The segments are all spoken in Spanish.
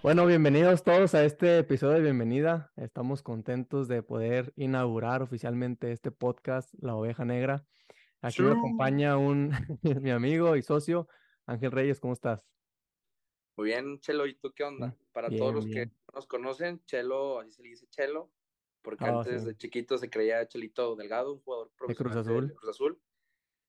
Bueno, bienvenidos todos a este episodio de bienvenida. Estamos contentos de poder inaugurar oficialmente este podcast, La Oveja Negra. Aquí me acompaña un mi amigo y socio, Ángel Reyes. ¿Cómo estás? Muy bien, Chelo. ¿Y tú qué onda? Para todos los que nos conocen, Chelo, así se le dice Chelo, porque ah, antes de chiquito se creía Chelito Delgado, un jugador profesional de Cruz Azul. Cruz Azul.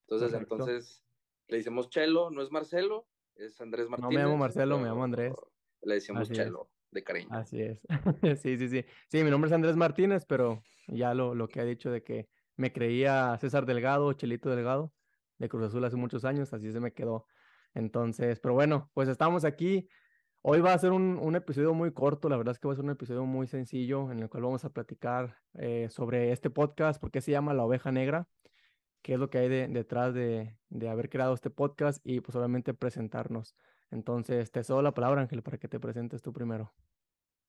Entonces, entonces le decimos Chelo, no es Marcelo, es Andrés Martínez. No me llamo Marcelo, me llamo Andrés. Le decimos Chelo, de cariño. Así es. sí, sí, sí. Sí, mi nombre es Andrés Martínez, pero ya lo, lo que ha dicho de que me creía César Delgado, Chelito Delgado, de Cruz Azul hace muchos años, así se me quedó. Entonces, pero bueno, pues estamos aquí. Hoy va a ser un, un, episodio muy corto, la verdad es que va a ser un episodio muy sencillo en el cual vamos a platicar eh, sobre este podcast, por qué se llama La Oveja Negra, qué es lo que hay detrás de, de haber creado este podcast y pues obviamente presentarnos. Entonces, te cedo la palabra, Ángel, para que te presentes tú primero.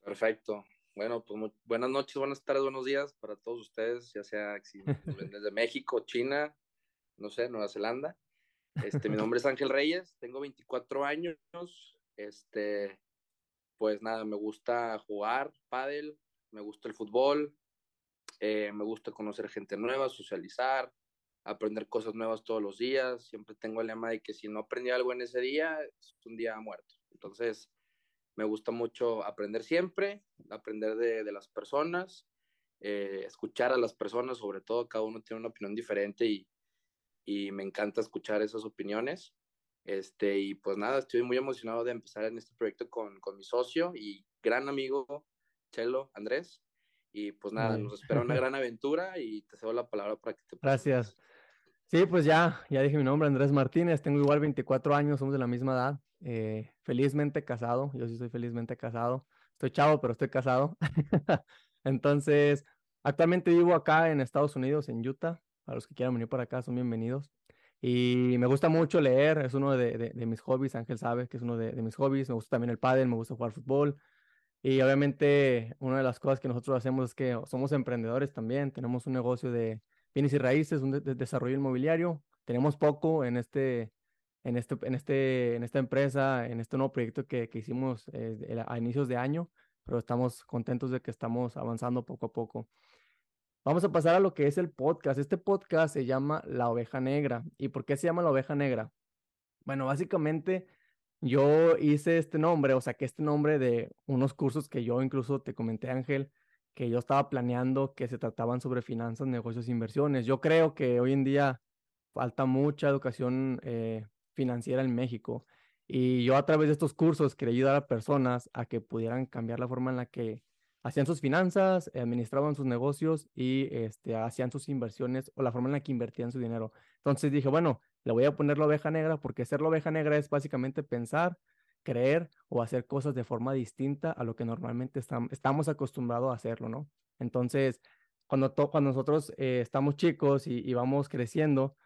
Perfecto. Bueno, pues buenas noches, buenas tardes, buenos días para todos ustedes, ya sea desde México, China, no sé, Nueva Zelanda. Este, mi nombre es Ángel Reyes, tengo 24 años. Este, pues nada, me gusta jugar pádel, me gusta el fútbol, eh, me gusta conocer gente nueva, socializar, aprender cosas nuevas todos los días. Siempre tengo el lema de que si no aprendí algo en ese día, es un día muerto. Entonces, me gusta mucho aprender siempre, aprender de, las personas, eh, escuchar a las personas, sobre todo, cada uno tiene una opinión diferente y, y me encanta escuchar esas opiniones. Este, y pues nada, estoy muy emocionado de empezar en este proyecto con, con mi socio y gran amigo, Chelo Andrés. Y pues nada, nos espera una gran aventura y te cedo la palabra para que te Gracias. Sí, pues ya, ya dije mi nombre, Andrés Martínez, tengo igual 24 años, somos de la misma edad, eh, felizmente casado, yo sí soy felizmente casado, estoy chavo, pero estoy casado. Entonces, actualmente vivo acá en Estados Unidos, en Utah, para los que quieran venir para acá son bienvenidos. Y me gusta mucho leer, es uno de, de, mis hobbies, Ángel sabe que es uno de, mis hobbies, me gusta también el pádel, me gusta jugar fútbol. Y obviamente una de las cosas que nosotros hacemos es que somos emprendedores también, tenemos un negocio de bienes y raíces, un desarrollo inmobiliario. Tenemos poco en este, en este, en este, en esta empresa, en este nuevo proyecto que, que hicimos eh, a inicios de año, pero estamos contentos de que estamos avanzando poco a poco. Vamos a pasar a lo que es el podcast. Este podcast se llama La Oveja Negra. ¿Y por qué se llama La Oveja Negra? Bueno, básicamente yo hice este nombre, o sea, que este nombre de unos cursos que yo incluso te comenté, Ángel, que yo estaba planeando que se trataban sobre finanzas, negocios e inversiones. Yo creo que hoy en día falta mucha educación eh, financiera en México y yo a través de estos cursos quería ayudar a personas a que pudieran cambiar la forma en la que hacían sus finanzas, administraban sus negocios y este, hacían sus inversiones o la forma en la que invertían su dinero. Entonces dije, bueno, le voy a poner la oveja negra porque ser la oveja negra es básicamente pensar creer o hacer cosas de forma distinta a lo que normalmente estamos acostumbrados a hacerlo, ¿no? Entonces, cuando, cuando nosotros eh, estamos chicos y, vamos creciendo,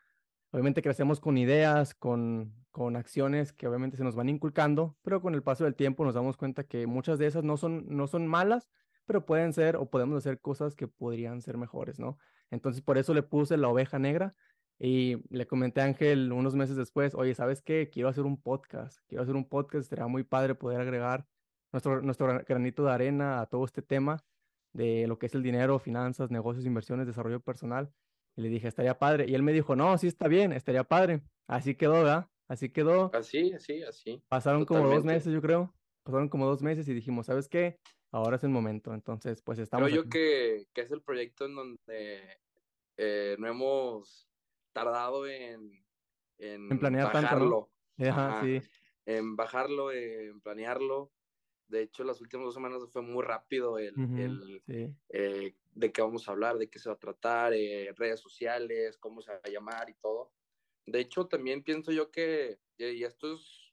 obviamente crecemos con ideas, con, con acciones que obviamente se nos van inculcando, pero con el paso del tiempo nos damos cuenta que muchas de esas no son, no son malas, pero pueden ser o podemos hacer cosas que podrían ser mejores, ¿no? Entonces, por eso le puse la oveja negra, y le comenté a Ángel unos meses después, oye, ¿sabes qué? Quiero hacer un podcast, quiero hacer un podcast, sería muy padre poder agregar nuestro, nuestro granito de arena a todo este tema de lo que es el dinero, finanzas, negocios, inversiones, desarrollo personal. Y le dije, estaría padre. Y él me dijo, no, sí está bien, estaría padre. Así quedó, ¿verdad? Así quedó. Así, así, así. Pasaron como dos meses, yo creo. Pasaron como dos meses y dijimos, ¿sabes qué? Ahora es el momento. Entonces, pues estamos. Creo yo que, que, es el proyecto en donde eh, no hemos tardado en, en, planear bajarlo. sí. En bajarlo, en planearlo. De hecho, las últimas dos semanas fue muy rápido el, el eh, de qué vamos a hablar, de qué se va a tratar, eh, redes sociales, cómo se va a llamar y todo. De hecho, también pienso yo que, y esto es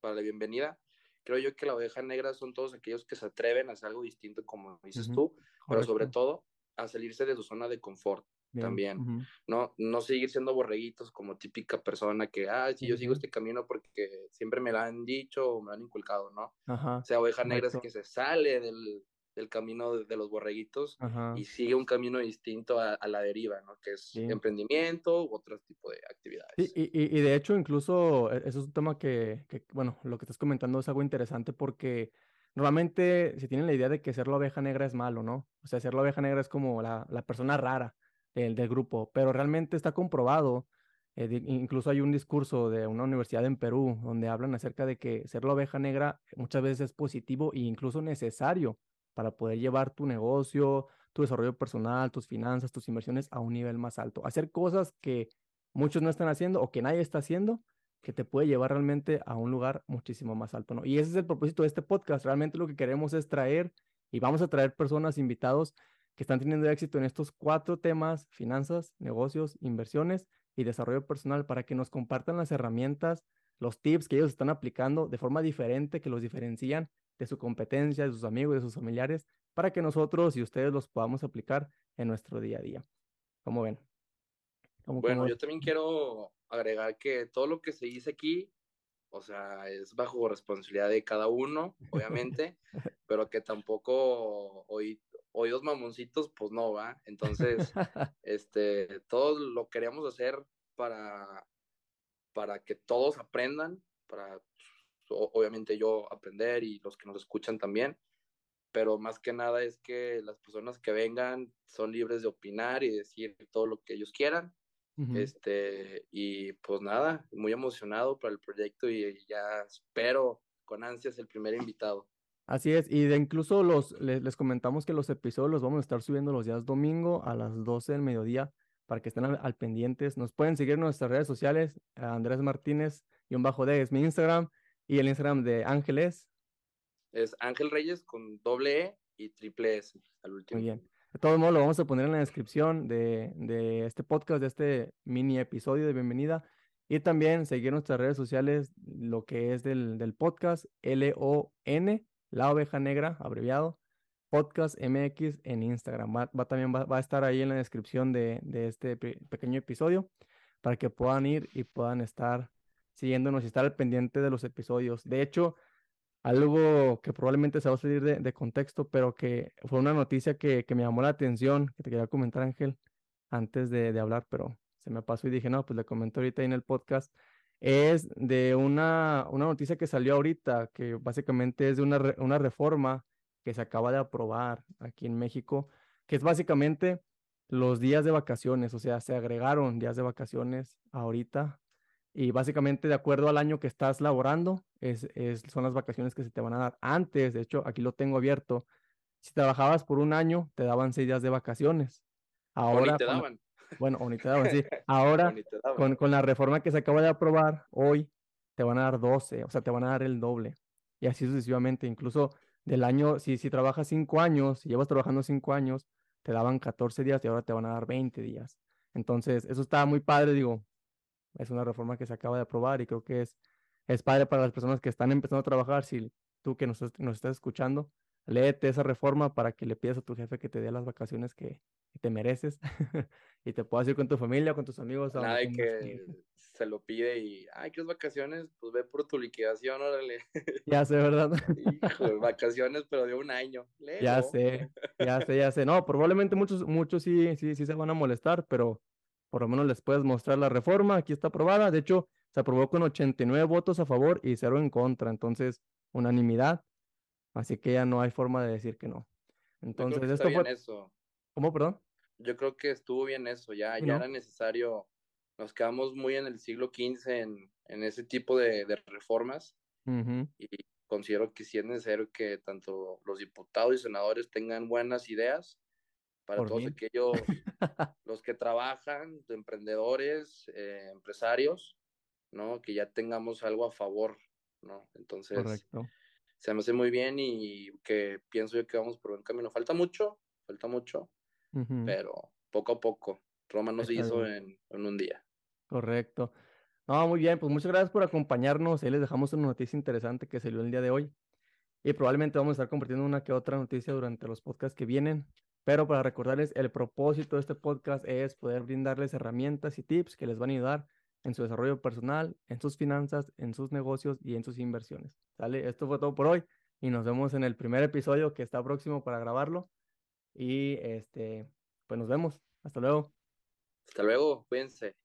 para la bienvenida, creo yo que la oveja negra son todos aquellos que se atreven a hacer algo distinto, como dices tú, pero sobre todo a salirse de su zona de confort también, ¿no? No seguir siendo borreguitos como típica persona que, ah, si yo sigo este camino porque siempre me lo han dicho o me lo han inculcado, ¿no? O sea, oveja negra es que se sale del, del camino de, los borreguitos y sigue un camino distinto a, la deriva, ¿no? Que es emprendimiento u otro tipo de actividades. Y, y, y, de hecho, incluso, e, eso es un tema que, que, bueno, lo que estás comentando es algo interesante porque normalmente se tiene la idea de que ser la oveja negra es malo, ¿no? O sea, ser la oveja negra es como la, la persona rara del, del grupo, pero realmente está comprobado eh, incluso hay un discurso de una universidad en Perú donde hablan acerca de que ser la oveja negra muchas veces es positivo e incluso necesario para poder llevar tu negocio, tu desarrollo personal, tus finanzas, tus inversiones a un nivel más alto. Hacer cosas que muchos no están haciendo o que nadie está haciendo, que te puede llevar realmente a un lugar muchísimo más alto, ¿no? Y ese es el propósito de este podcast. Realmente lo que queremos es traer y vamos a traer personas, invitados que están teniendo éxito en estos cuatro temas, finanzas, negocios, inversiones y desarrollo personal para que nos compartan las herramientas, los tips que ellos están aplicando de forma diferente, que los diferencian de su competencia, de sus amigos, de sus familiares, para que nosotros y ustedes los podamos aplicar en nuestro día a día. ¿Cómo ven? bueno, yo también quiero agregar que todo lo que se dice aquí, o sea, es bajo responsabilidad de cada uno, obviamente, pero que tampoco hoy oídos mamoncitos, pues no va. Entonces, este, todos lo queríamos hacer para, para que todos aprendan, para obviamente yo aprender y los que nos escuchan también, pero más que nada es que las personas que vengan son libres de opinar y decir todo lo que ellos quieran. Este, y pues nada, muy emocionado para el proyecto y ya espero con ansias el primer invitado. Así es, y de incluso los, les, comentamos que los episodios los vamos a estar subiendo los días domingo a las 12 del mediodía para que estén al, pendientes. Nos pueden seguir en nuestras redes sociales, Andrés Martínez y un bajo D es mi Instagram y el Instagram de Ángeles. Es Ángel Reyes con doble E y triple S al último. Muy bien. De todos modos, lo vamos a poner en la descripción de, de este podcast, de este mini episodio de bienvenida. Y también seguir nuestras redes sociales, lo que es del, del podcast, L-O-N la Oveja Negra, abreviado, Podcast MX en Instagram. Va, también va, a estar ahí en la descripción de, este pequeño episodio para que puedan ir y puedan estar siguiéndonos y estar al pendiente de los episodios. De hecho, algo que probablemente se va a salir de, contexto, pero que fue una noticia que, me llamó la atención, que te quería comentar, Ángel, antes de, de hablar, pero se me pasó y dije, no, pues le comento ahorita ahí en el podcast es de una, una noticia que salió ahorita, que básicamente es de una, una reforma que se acaba de aprobar aquí en México, que es básicamente los días de vacaciones, o sea, se agregaron días de vacaciones ahorita y básicamente de acuerdo al año que estás laborando, es, es, son las vacaciones que se te van a dar. Antes, de hecho, aquí lo tengo abierto, si trabajabas por un año, te daban seis días de vacaciones. Ahora, te daban. Bueno, o te daban, sí. Ahora, con, con, la reforma que se acaba de aprobar hoy, te van a dar 12, o sea, te van a dar el doble. Y así sucesivamente. Incluso del año, si, si trabajas 5 años, si llevas trabajando 5 años, te daban 14 días y ahora te van a dar 20 días. Entonces, eso está muy padre, digo, es una reforma que se acaba de aprobar y creo que es, es padre para las personas que están empezando a trabajar. Si tú que nos, nos estás escuchando, léete esa reforma para que le pidas a tu jefe que te dé las vacaciones que, te mereces y te puedas ir con tu familia, con tus amigos. Nada de que se lo pide y, ay, ¿quieres vacaciones? Pues ve por tu liquidación, órale. Ya sé, ¿verdad? Hijo, vacaciones, pero de un año. Ya sé, ya sé, ya sé. No, probablemente muchos, muchos sí, sí, sí se van a molestar, pero por lo menos les puedes mostrar la reforma. Aquí está aprobada. De hecho, se aprobó con 89 votos a favor y cero en contra. Entonces, unanimidad. Así que ya no hay forma de decir que no. Entonces, esto fue. Eso. ¿Cómo, perdón? Yo creo que estuvo bien eso, ya, ya era necesario. Nos quedamos muy en el siglo XV en, en ese tipo de, de reformas y considero que sí es necesario que tanto los diputados y senadores tengan buenas ideas para todos aquellos, los que trabajan, emprendedores, eh, empresarios, ¿no? Que ya tengamos algo a favor, ¿no? Entonces, Correcto se me hace muy bien y que pienso yo que vamos por buen camino. Falta mucho, falta mucho, pero poco a poco. Roma nos hizo en, un día. Correcto. No, muy bien, pues muchas gracias por acompañarnos. Ahí les dejamos una noticia interesante que salió el día de hoy. Y probablemente vamos a estar compartiendo una que otra noticia durante los podcasts que vienen. Pero para recordarles, el propósito de este podcast es poder brindarles herramientas y tips que les van a ayudar en su desarrollo personal, en sus finanzas, en sus negocios y en sus inversiones. Esto fue todo por hoy y nos vemos en el primer episodio que está próximo para grabarlo. Y este, pues nos vemos. Hasta luego. Hasta luego, cuídense.